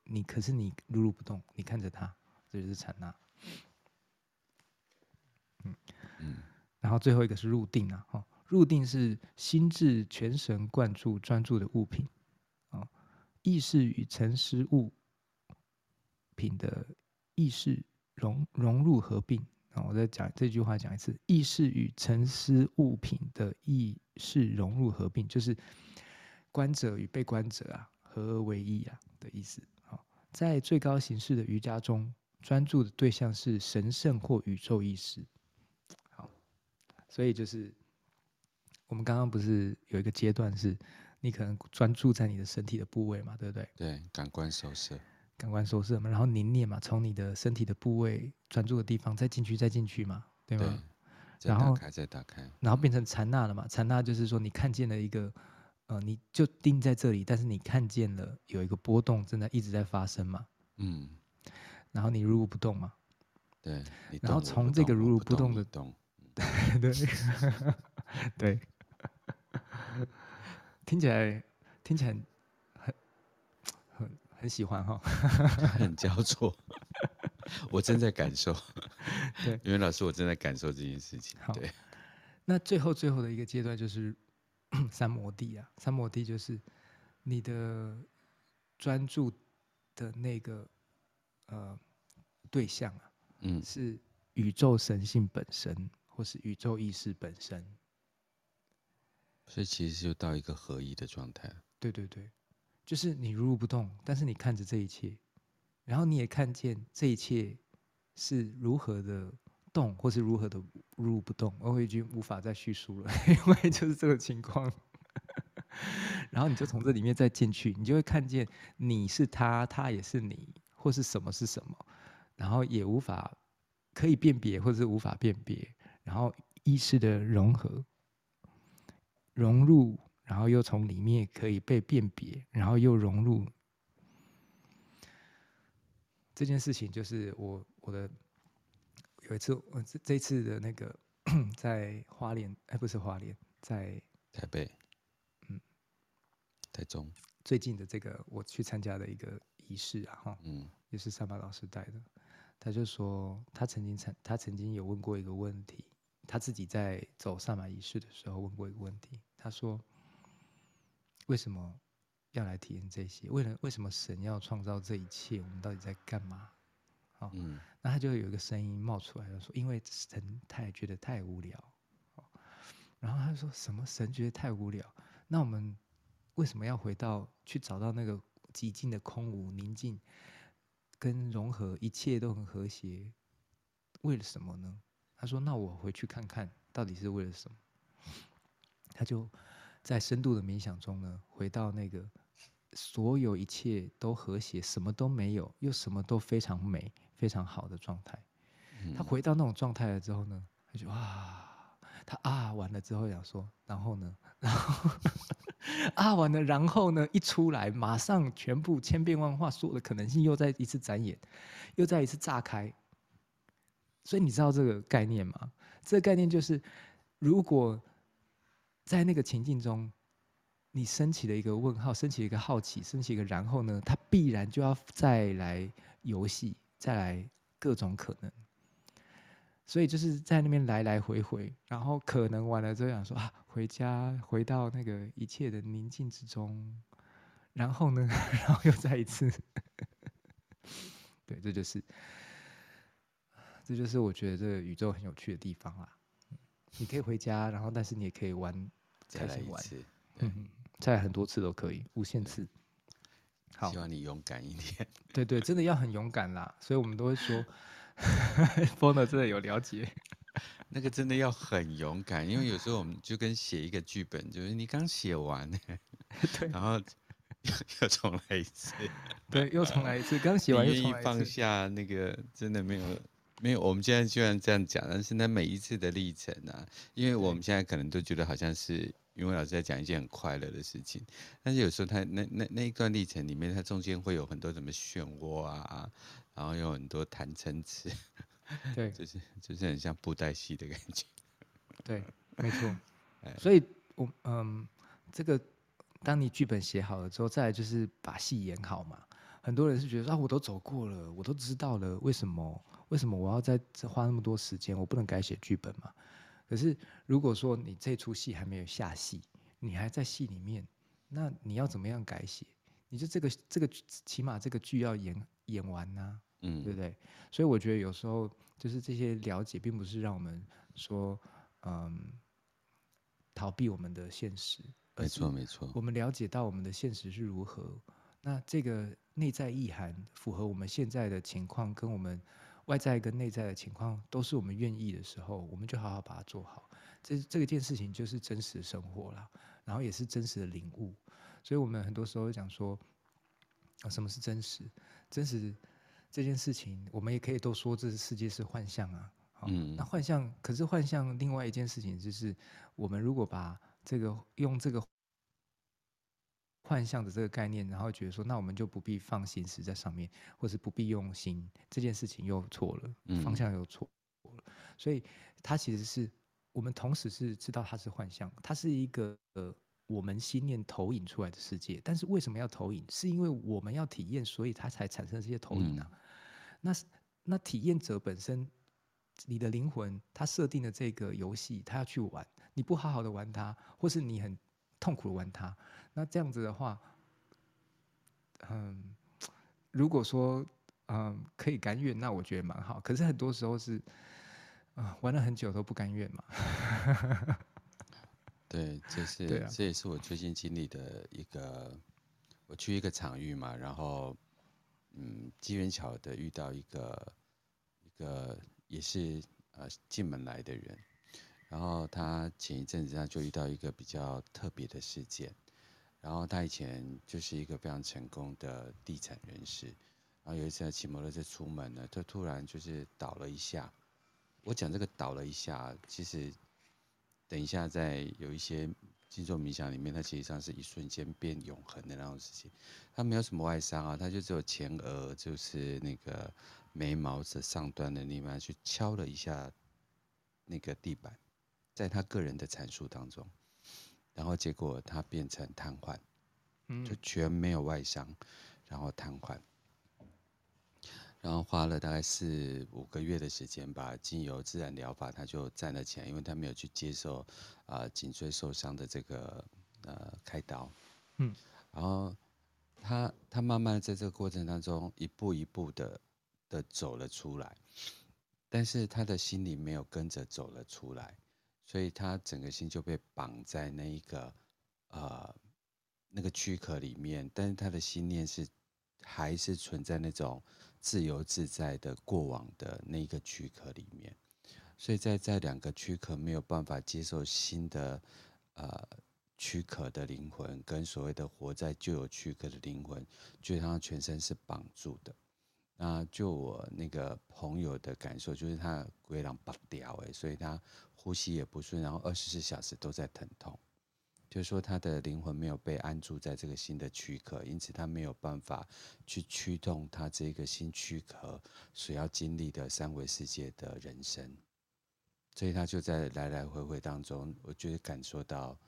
你可是你如如不动，你看着它，这就是禅那。嗯。嗯，然后最后一个是入定啊，哈，入定是心智全神贯注专注的物品，啊，意识与沉思物品的意识融融入合并啊，我再讲这句话讲一次，意识与沉思物品的意识融入合并，就是。观者与被观者啊，合而为一啊的意思。好，在最高形式的瑜伽中，专注的对象是神圣或宇宙意识。好，所以就是我们刚刚不是有一个阶段是，你可能专注在你的身体的部位嘛，对不对？对，感官收摄。感官收摄嘛，然后凝练嘛，从你的身体的部位专注的地方再进去，再进去嘛，对吗？对，然后再打开，再打开然后变成禅那了嘛？禅那就是说你看见了一个，呃，你就定在这里，但是你看见了有一个波动正在一直在发生嘛，嗯，然后你如如不动嘛，对，然后从这个如如不动的动，对 对 对，听起来听起来。很喜欢哈，很焦灼，我正在感受。对，因为老师，我正在感受这件事情。好，对。那最后最后的一个阶段就是 三摩地啊，三摩地就是你的专注的那个呃对象啊，嗯，是宇宙神性本身，或是宇宙意识本身。所以其实就到一个合一的状态。对对对。就是你如如不动，但是你看着这一切，然后你也看见这一切是如何的动，或是如何的如如不动。我已经无法再叙述了，因为就是这个情况。然后你就从这里面再进去，你就会看见你是他，他也是你，或是什么是什么，然后也无法可以辨别，或者是无法辨别，然后意识的融合，融入。然后又从里面可以被辨别，然后又融入这件事情，就是我我的有一次，我这这次的那个 在花莲，哎，不是花莲，在台北，嗯，台中最近的这个我去参加的一个仪式啊，哈，嗯，也是萨玛老师带的，他就说他曾经曾他曾经有问过一个问题，他自己在走萨玛仪式的时候问过一个问题，他说。为什么要来体验这些？为了为什么神要创造这一切？我们到底在干嘛？好，嗯，那他就有一个声音冒出来，就说：“因为神太觉得太无聊。”然后他就说什么？神觉得太无聊？那我们为什么要回到去找到那个极尽的空无宁静跟融合，一切都很和谐？为了什么呢？他说：“那我回去看看到底是为了什么。”他就。在深度的冥想中呢，回到那个所有一切都和谐，什么都没有，又什么都非常美、非常好的状态。他回到那种状态了之后呢，他就啊，他啊完了之后想说，然后呢，然后 啊完了，然后呢一出来，马上全部千变万化，所有的可能性又再一次展演，又再一次炸开。所以你知道这个概念吗？这个概念就是如果。在那个情境中，你升起了一个问号，升起了一个好奇，升起一个然后呢，它必然就要再来游戏，再来各种可能。所以就是在那边来来回回，然后可能完了之后想说啊，回家回到那个一切的宁静之中，然后呢，然后又再一次，对，这就是，这就是我觉得这个宇宙很有趣的地方啦。你可以回家，然后但是你也可以玩，再来一次，嗯，再来很多次都可以，无限次。好，希望你勇敢一点。对对，真的要很勇敢啦，所以我们都会说，Foner 真的有了解，那个真的要很勇敢，因为有时候我们就跟写一个剧本，就是你刚写完，对，然后又又重来一次，对，又重来一次，刚写完又重来一次，愿意放下那个真的没有。没有，我们现在虽然这样讲，但是那每一次的历程啊，因为我们现在可能都觉得好像是云伟老师在讲一件很快乐的事情，但是有时候他那那那一段历程里面，它中间会有很多什么漩涡啊，然后有很多谈层词，对，就是就是很像布袋戏的感觉，对，没错，所以我嗯，这个当你剧本写好了之后，再来就是把戏演好嘛。很多人是觉得啊，我都走过了，我都知道了，为什么？为什么我要在这花那么多时间？我不能改写剧本嘛？可是如果说你这出戏还没有下戏，你还在戏里面，那你要怎么样改写？你就这个这个起码这个剧要演演完呐、啊，嗯，对不对？所以我觉得有时候就是这些了解，并不是让我们说嗯逃避我们的现实，没错没错，我们了解到我们的现实是如何，那这个内在意涵符合我们现在的情况，跟我们。外在跟内在的情况都是我们愿意的时候，我们就好好把它做好。这这个件事情就是真实的生活啦，然后也是真实的领悟。所以我们很多时候讲说，啊，什么是真实？真实这件事情，我们也可以都说这世界是幻象啊。好，嗯，那幻象，可是幻象另外一件事情就是，我们如果把这个用这个幻象的这个概念，然后觉得说，那我们就不必放心思在上面，或是不必用心，这件事情又错了，方向又错了。嗯，所以它其实是我们同时是知道它是幻象，它是一个呃。我们心念投影出来的世界，但是为什么要投影？是因为我们要体验，所以它才产生这些投影啊。嗯、那那体验者本身，你的灵魂，它设定的这个游戏，它要去玩，你不好好的玩它，或是你很痛苦的玩他，那这样子的话，嗯，如果说嗯可以甘愿，那我觉得蛮好。可是很多时候是啊、嗯，玩了很久都不甘愿嘛。对，这是、啊、这也是我最近经历的一个，我去一个场域嘛，然后，嗯，机缘巧的遇到一个一个也是呃进门来的人，然后他前一阵子他就遇到一个比较特别的事件，然后他以前就是一个非常成功的地产人士，然后有一次他骑摩托车出门呢，他突然就是倒了一下，我讲这个倒了一下，其实。等一下，在有一些静坐冥想里面，它其实上是一瞬间变永恒的那种事情。他没有什么外伤啊，他就只有前额，就是那个眉毛的上端的地方去敲了一下那个地板，在他个人的阐述当中，然后结果他变成瘫痪，就全没有外伤，然后瘫痪。然后花了大概四五个月的时间吧，经由自然疗法，他就站了起来，因为他没有去接受啊、呃、颈椎受伤的这个呃开刀，嗯，然后他他慢慢在这个过程当中一步一步的的走了出来，但是他的心里没有跟着走了出来，所以他整个心就被绑在那一个呃那个躯壳里面，但是他的心念是还是存在那种。自由自在的过往的那一个躯壳里面，所以在在两个躯壳没有办法接受新的呃躯壳的灵魂，跟所谓的活在旧有躯壳的灵魂，就让他全身是绑住的。那就我那个朋友的感受，就是他鬼狼拔掉哎，所以他呼吸也不顺，然后二十四小时都在疼痛。就是说，他的灵魂没有被安住在这个新的躯壳，因此他没有办法去驱动他这个新躯壳所要经历的三维世界的人生，所以他就在来来回回当中，我觉得感受到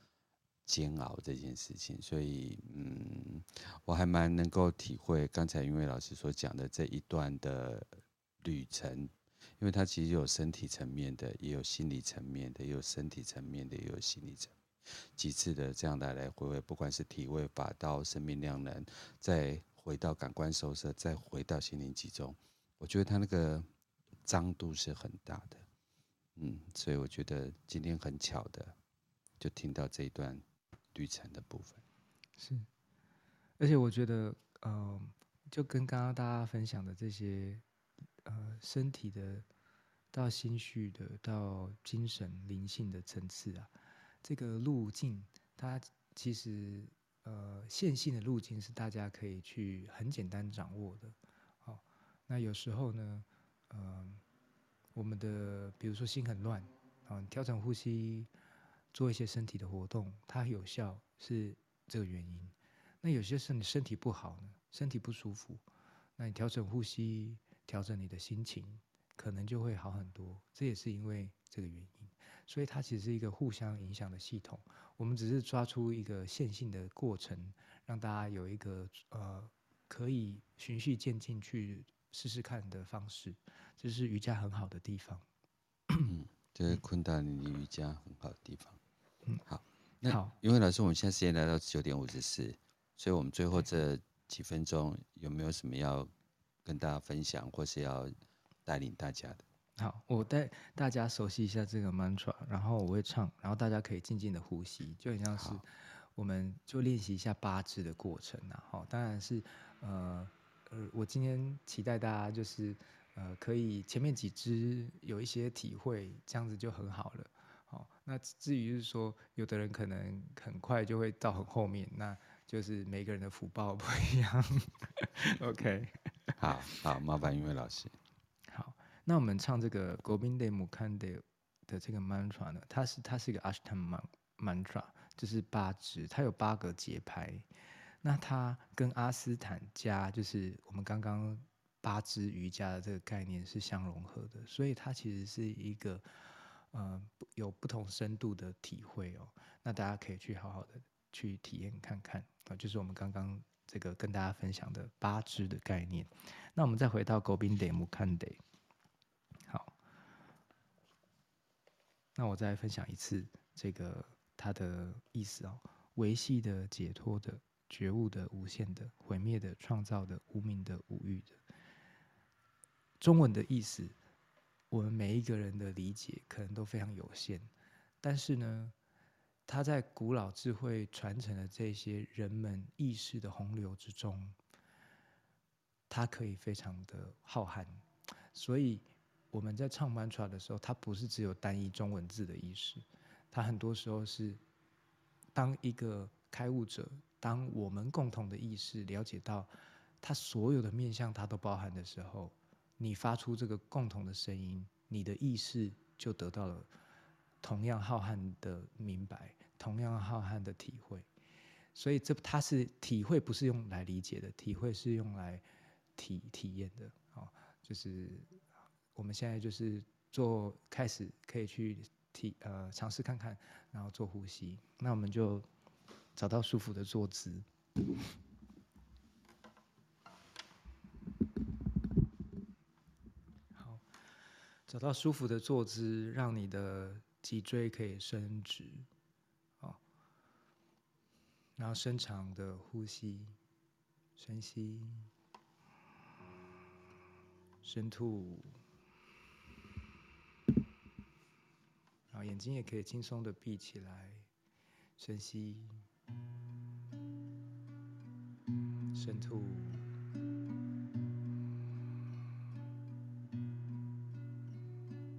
煎熬这件事情。所以，嗯，我还蛮能够体会刚才云伟老师所讲的这一段的旅程，因为他其实有身体层面的，也有心理层面的，也有身体层面的，也有心理层面。几次的这样来来回回，不管是体位、法道、生命量能，再回到感官收摄，再回到心灵集中，我觉得他那个张度是很大的，嗯，所以我觉得今天很巧的就听到这一段旅程的部分，是，而且我觉得，嗯、呃，就跟刚刚大家分享的这些，呃，身体的到心绪的到精神灵性的层次啊。这个路径，它其实呃线性的路径是大家可以去很简单掌握的。好，那有时候呢，嗯、我们的比如说心很乱，啊，调整呼吸，做一些身体的活动，它有效是这个原因。那有些时候你身体不好呢，身体不舒服，那你调整呼吸，调整你的心情，可能就会好很多。这也是因为这个原因。所以它其实是一个互相影响的系统，我们只是抓出一个线性的过程，让大家有一个呃可以循序渐进去试试看的方式，这是瑜伽很好的地方。这是昆达里尼瑜伽很好的地方。嗯，好，那好，因为老师，我们现在时间来到九点五十四，所以我们最后这几分钟有没有什么要跟大家分享，或是要带领大家的？好，我带大家熟悉一下这个 mantra，然后我会唱，然后大家可以静静的呼吸，就很像是我们就练习一下八支的过程啊。好，当然是呃呃，我今天期待大家就是呃可以前面几支有一些体会，这样子就很好了。好，那至于是说有的人可能很快就会到很后面，那就是每个人的福报不一样。OK，好好，麻烦一位老师。好，那我们唱这个 Govinde Mukande 的这个 mantra 呢，它是它是一个 Ashtanga mantra，就是八支，它有八个节拍。那它跟阿斯坦加，就是我们刚刚八支瑜伽的这个概念是相融合的，所以它其实是一个呃有不同深度的体会哦。那大家可以去好好的去体验看看啊，就是我们刚刚这个跟大家分享的八支的概念。那我们再回到 Govinde Mukande，好，那我再分享一次这个它的意思哦，维系的、解脱的。觉悟的、无限的、毁灭的、创造的、无名的、无欲的。中文的意思，我们每一个人的理解可能都非常有限，但是呢，它在古老智慧传承的这些人们意识的洪流之中，它可以非常的浩瀚。所以我们在唱 mantra 的时候，它不是只有单一中文字的意思，它很多时候是当一个开悟者。当我们共同的意识了解到，它所有的面向它都包含的时候，你发出这个共同的声音，你的意识就得到了同样浩瀚的明白，同样浩瀚的体会。所以这它是体会，不是用来理解的，体会是用来体体验的。哦，就是我们现在就是做开始可以去体呃尝试看看，然后做呼吸。那我们就。找到舒服的坐姿，找到舒服的坐姿，让你的脊椎可以伸直，好，然后深长的呼吸，深吸，深吐，然后眼睛也可以轻松的闭起来，深吸。深吐，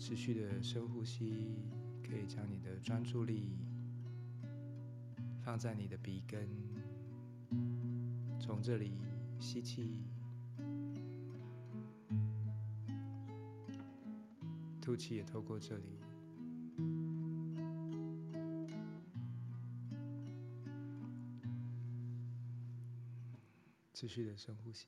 持续的深呼吸，可以将你的专注力放在你的鼻根，从这里吸气，吐气也透过这里。持续的深呼吸。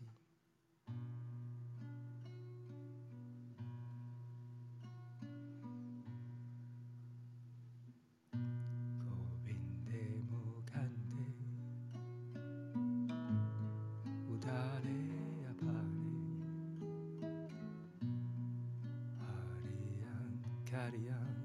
Caria.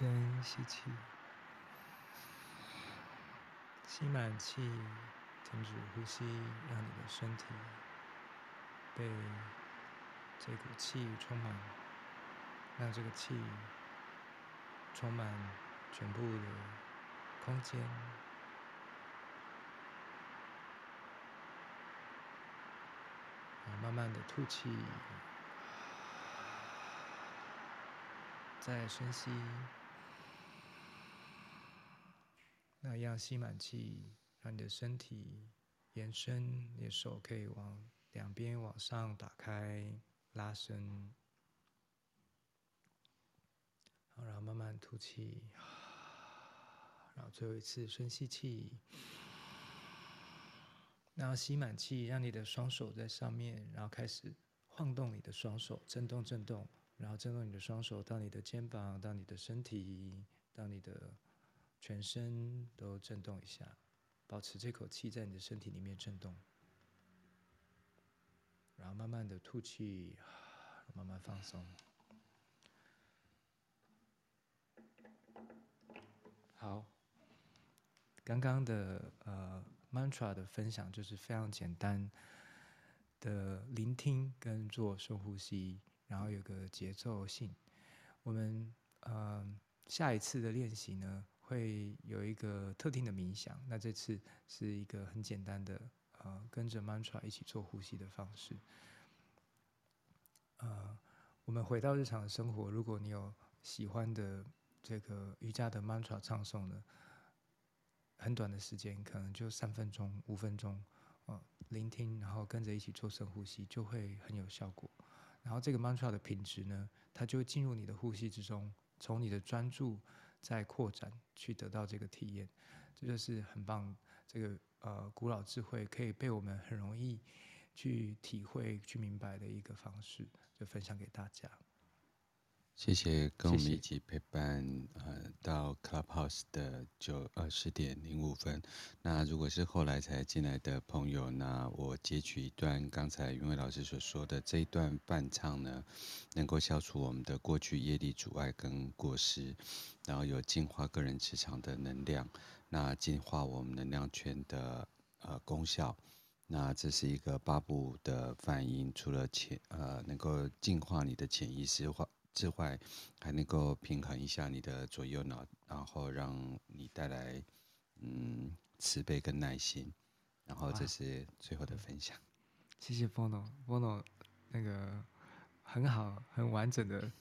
深吸气，吸满气，停止呼吸，让你的身体被这股气充满，让这个气充满全部的空间。慢慢的吐气，再深吸。那样吸满气，让你的身体延伸，你的手可以往两边往上打开、拉伸。好，然后慢慢吐气，然后最后一次深吸气，然后吸满气，让你的双手在上面，然后开始晃动你的双手，震动震动，然后震动你的双手到你的肩膀，到你的身体，到你的。全身都震动一下，保持这口气在你的身体里面震动，然后慢慢的吐气，慢慢放松。好，刚刚的呃 mantra 的分享就是非常简单的聆听跟做深呼吸，然后有个节奏性。我们呃下一次的练习呢，会有一个特定的冥想，那这次是一个很简单的，呃，跟着 mantra 一起做呼吸的方式。呃，我们回到日常的生活，如果你有喜欢的这个瑜伽的 mantra 唱诵呢，很短的时间，可能就三分钟、五分钟，呃，聆听，然后跟着一起做深呼吸，就会很有效果。然后这个 mantra 的品质呢，它就会进入你的呼吸之中，从你的专注。再扩展去得到这个体验，这就是很棒。这个呃古老智慧可以被我们很容易去体会、去明白的一个方式，就分享给大家。谢谢跟我们一起陪伴，谢谢呃，到 Clubhouse 的九二十点零五分。那如果是后来才进来的朋友，那我截取一段刚才云伟老师所说的这一段伴唱呢，能够消除我们的过去业力阻碍跟过失，然后有净化个人磁场的能量，那净化我们能量圈的呃功效。那这是一个八步的梵音，除了潜呃能够净化你的潜意识化。之外，还能够平衡一下你的左右脑，然后让你带来嗯慈悲跟耐心，然后这是最后的分享。谢谢 Bono，Bono 那个很好，很完整的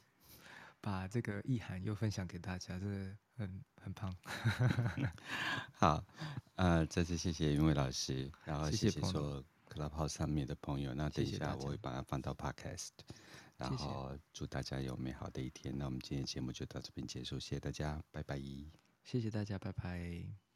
把这个意涵又分享给大家，这个很很棒。好，呃，再次谢谢云伟老师，然后谢谢说 Clubhouse 上面的朋友，那等一下我会把它放到 Podcast。然后祝大家有美好的一天。那我们今天节目就到这边结束，谢谢大家，拜拜。谢谢大家，拜拜。